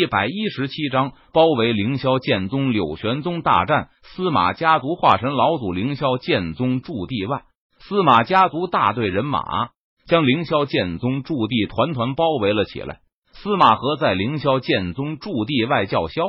一百一十七章包围凌霄剑宗柳玄宗大战司马家族化神老祖凌霄剑宗驻地外，司马家族大队人马将凌霄剑宗驻地团团包围了起来。司马和在凌霄剑宗驻地外叫嚣，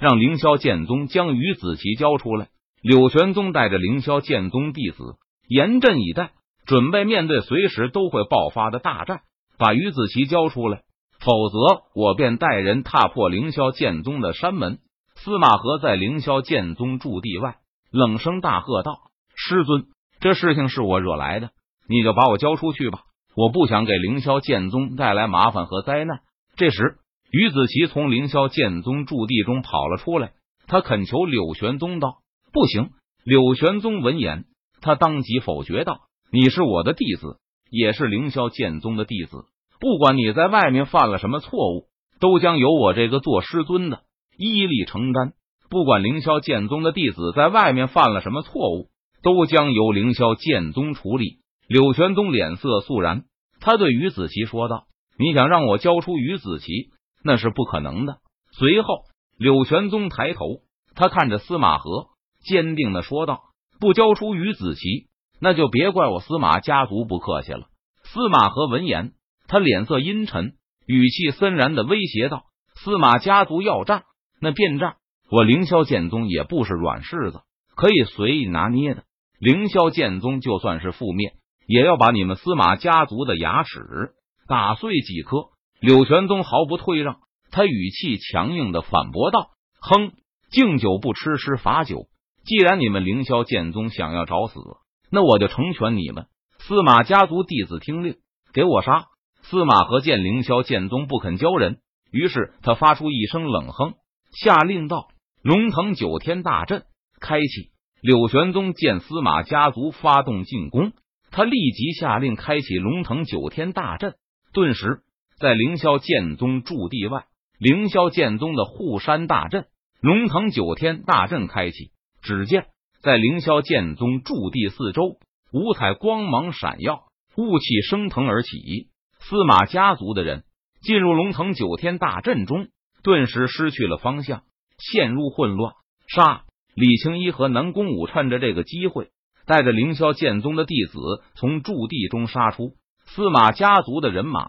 让凌霄剑宗将于子琪交出来。柳玄宗带着凌霄剑宗弟子严阵以待，准备面对随时都会爆发的大战，把于子琪交出来。否则，我便带人踏破凌霄剑宗的山门。司马和在凌霄剑宗驻地外冷声大喝道：“师尊，这事情是我惹来的，你就把我交出去吧！我不想给凌霄剑宗带来麻烦和灾难。”这时，于子琪从凌霄剑宗驻地中跑了出来，他恳求柳玄宗道：“不行！”柳玄宗闻言，他当即否决道：“你是我的弟子，也是凌霄剑宗的弟子。”不管你在外面犯了什么错误，都将由我这个做师尊的一力承担。不管凌霄剑宗的弟子在外面犯了什么错误，都将由凌霄剑宗处理。柳玄宗脸色肃然，他对于子琪说道：“你想让我交出于子琪，那是不可能的。”随后，柳玄宗抬头，他看着司马河，坚定的说道：“不交出于子琪，那就别怪我司马家族不客气了。”司马河闻言。他脸色阴沉，语气森然的威胁道：“司马家族要战，那便战！我凌霄剑宗也不是软柿子，可以随意拿捏的。凌霄剑宗就算是覆灭，也要把你们司马家族的牙齿打碎几颗。”柳玄宗毫不退让，他语气强硬的反驳道：“哼，敬酒不吃吃罚酒。既然你们凌霄剑宗想要找死，那我就成全你们。司马家族弟子听令，给我杀！”司马和见凌霄剑宗不肯交人，于是他发出一声冷哼，下令道：“龙腾九天大阵开启。”柳玄宗见司马家族发动进攻，他立即下令开启龙腾九天大阵。顿时，在凌霄剑宗驻地外，凌霄剑宗的护山大阵——龙腾九天大阵开启。只见在凌霄剑宗驻地四周，五彩光芒闪耀，雾气升腾而起。司马家族的人进入龙腾九天大阵中，顿时失去了方向，陷入混乱。杀！李青衣和南宫武趁着这个机会，带着凌霄剑宗的弟子从驻地中杀出。司马家族的人马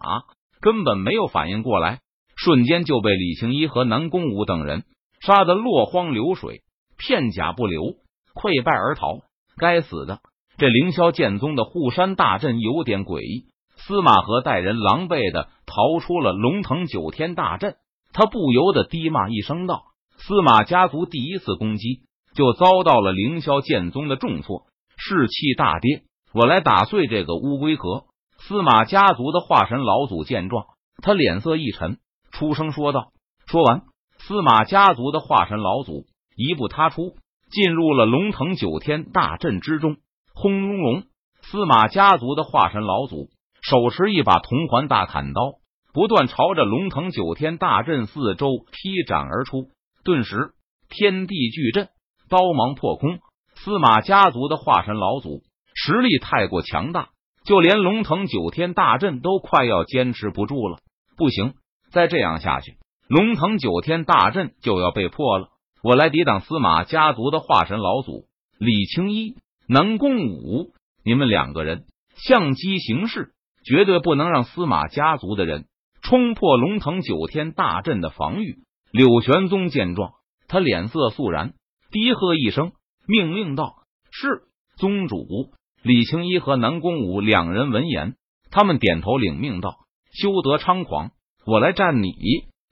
根本没有反应过来，瞬间就被李青衣和南宫武等人杀得落荒流水，片甲不留，溃败而逃。该死的，这凌霄剑宗的护山大阵有点诡异。司马和带人狼狈的逃出了龙腾九天大阵，他不由得低骂一声道：“司马家族第一次攻击就遭到了凌霄剑宗的重挫，士气大跌。我来打碎这个乌龟壳。”司马家族的化神老祖见状，他脸色一沉，出声说道：“说完，司马家族的化神老祖一步踏出，进入了龙腾九天大阵之中。轰隆隆，司马家族的化神老祖。”手持一把铜环大砍刀，不断朝着龙腾九天大阵四周劈斩而出。顿时，天地巨震，刀芒破空。司马家族的化神老祖实力太过强大，就连龙腾九天大阵都快要坚持不住了。不行，再这样下去，龙腾九天大阵就要被破了。我来抵挡司马家族的化神老祖李青衣、南宫武，你们两个人相机行事。绝对不能让司马家族的人冲破龙腾九天大阵的防御。柳玄宗见状，他脸色肃然，低喝一声，命令道：“是宗主。”李青衣和南宫武两人闻言，他们点头领命道：“休得猖狂，我来战你！”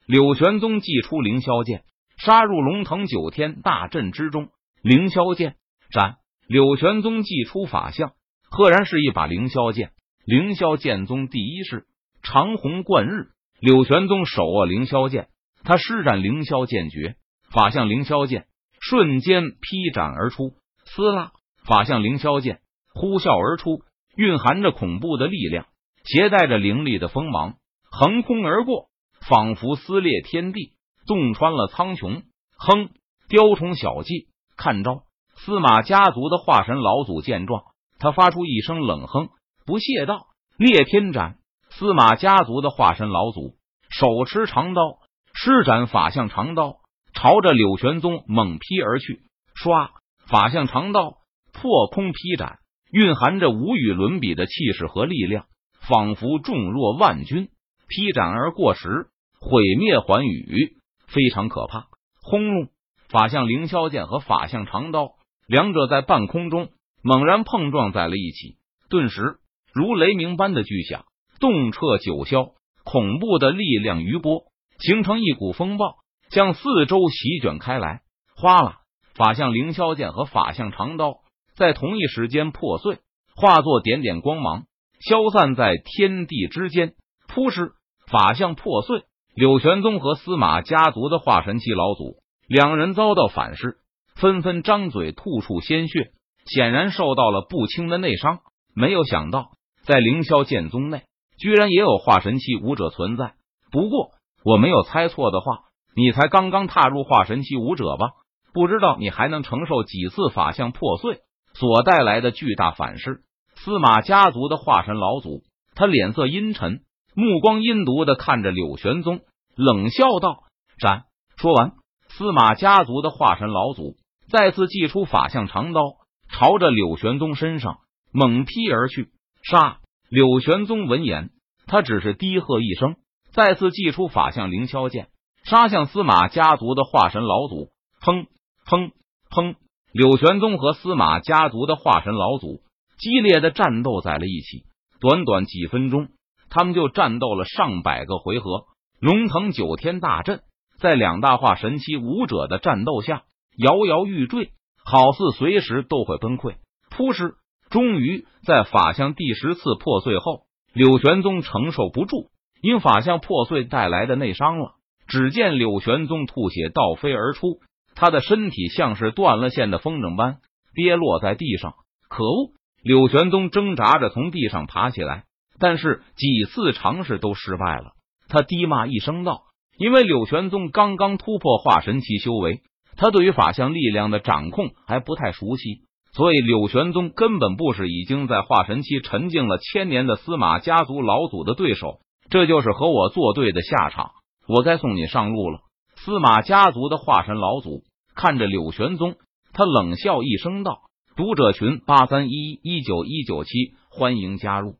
柳玄宗祭出凌霄剑，杀入龙腾九天大阵之中。凌霄剑斩！柳玄宗祭出法相，赫然是一把凌霄剑。凌霄剑宗第一式长虹贯日，柳玄宗手握凌霄剑，他施展凌霄剑诀，法相凌霄剑瞬间劈斩而出。撕拉，法相凌霄剑呼啸而出，蕴含着恐怖的力量，携带着凌厉的锋芒，横空而过，仿佛撕裂天地，洞穿了苍穹。哼，雕虫小技，看招！司马家族的化神老祖见状，他发出一声冷哼。不屑道：“裂天斩！”司马家族的化身老祖手持长刀，施展法相长刀，朝着柳玄宗猛劈而去。唰，法相长刀破空劈斩，蕴含着无与伦比的气势和力量，仿佛重若万钧。劈斩而过时，毁灭寰宇，非常可怕。轰隆！法相凌霄剑和法相长刀，两者在半空中猛然碰撞在了一起，顿时如雷鸣般的巨响，动彻九霄。恐怖的力量余波形成一股风暴，向四周席卷开来。哗啦！法相凌霄剑和法相长刀在同一时间破碎，化作点点光芒，消散在天地之间。扑哧！法相破碎，柳玄宗和司马家族的化神期老祖两人遭到反噬，纷纷张嘴吐出鲜血，显然受到了不轻的内伤。没有想到，在凌霄剑宗内。居然也有化神期武者存在。不过我没有猜错的话，你才刚刚踏入化神期武者吧？不知道你还能承受几次法相破碎所带来的巨大反噬。司马家族的化神老祖，他脸色阴沉，目光阴毒的看着柳玄宗，冷笑道：“斩！”说完，司马家族的化神老祖再次祭出法相长刀，朝着柳玄宗身上猛劈而去。杀！柳玄宗闻言，他只是低喝一声，再次祭出法相凌霄剑，杀向司马家族的化神老祖。砰砰砰！柳玄宗和司马家族的化神老祖激烈的战斗在了一起。短短几分钟，他们就战斗了上百个回合。龙腾九天大阵在两大化神期武者的战斗下摇摇欲坠，好似随时都会崩溃。扑哧！终于在法相第十次破碎后，柳玄宗承受不住因法相破碎带来的内伤了。只见柳玄宗吐血倒飞而出，他的身体像是断了线的风筝般跌落在地上。可恶！柳玄宗挣扎着从地上爬起来，但是几次尝试都失败了。他低骂一声道：“因为柳玄宗刚刚突破化神期修为，他对于法相力量的掌控还不太熟悉。”所以，柳玄宗根本不是已经在化神期沉静了千年的司马家族老祖的对手，这就是和我作对的下场。我该送你上路了。司马家族的化神老祖看着柳玄宗，他冷笑一声道：“读者群八三一一九一九七，欢迎加入。”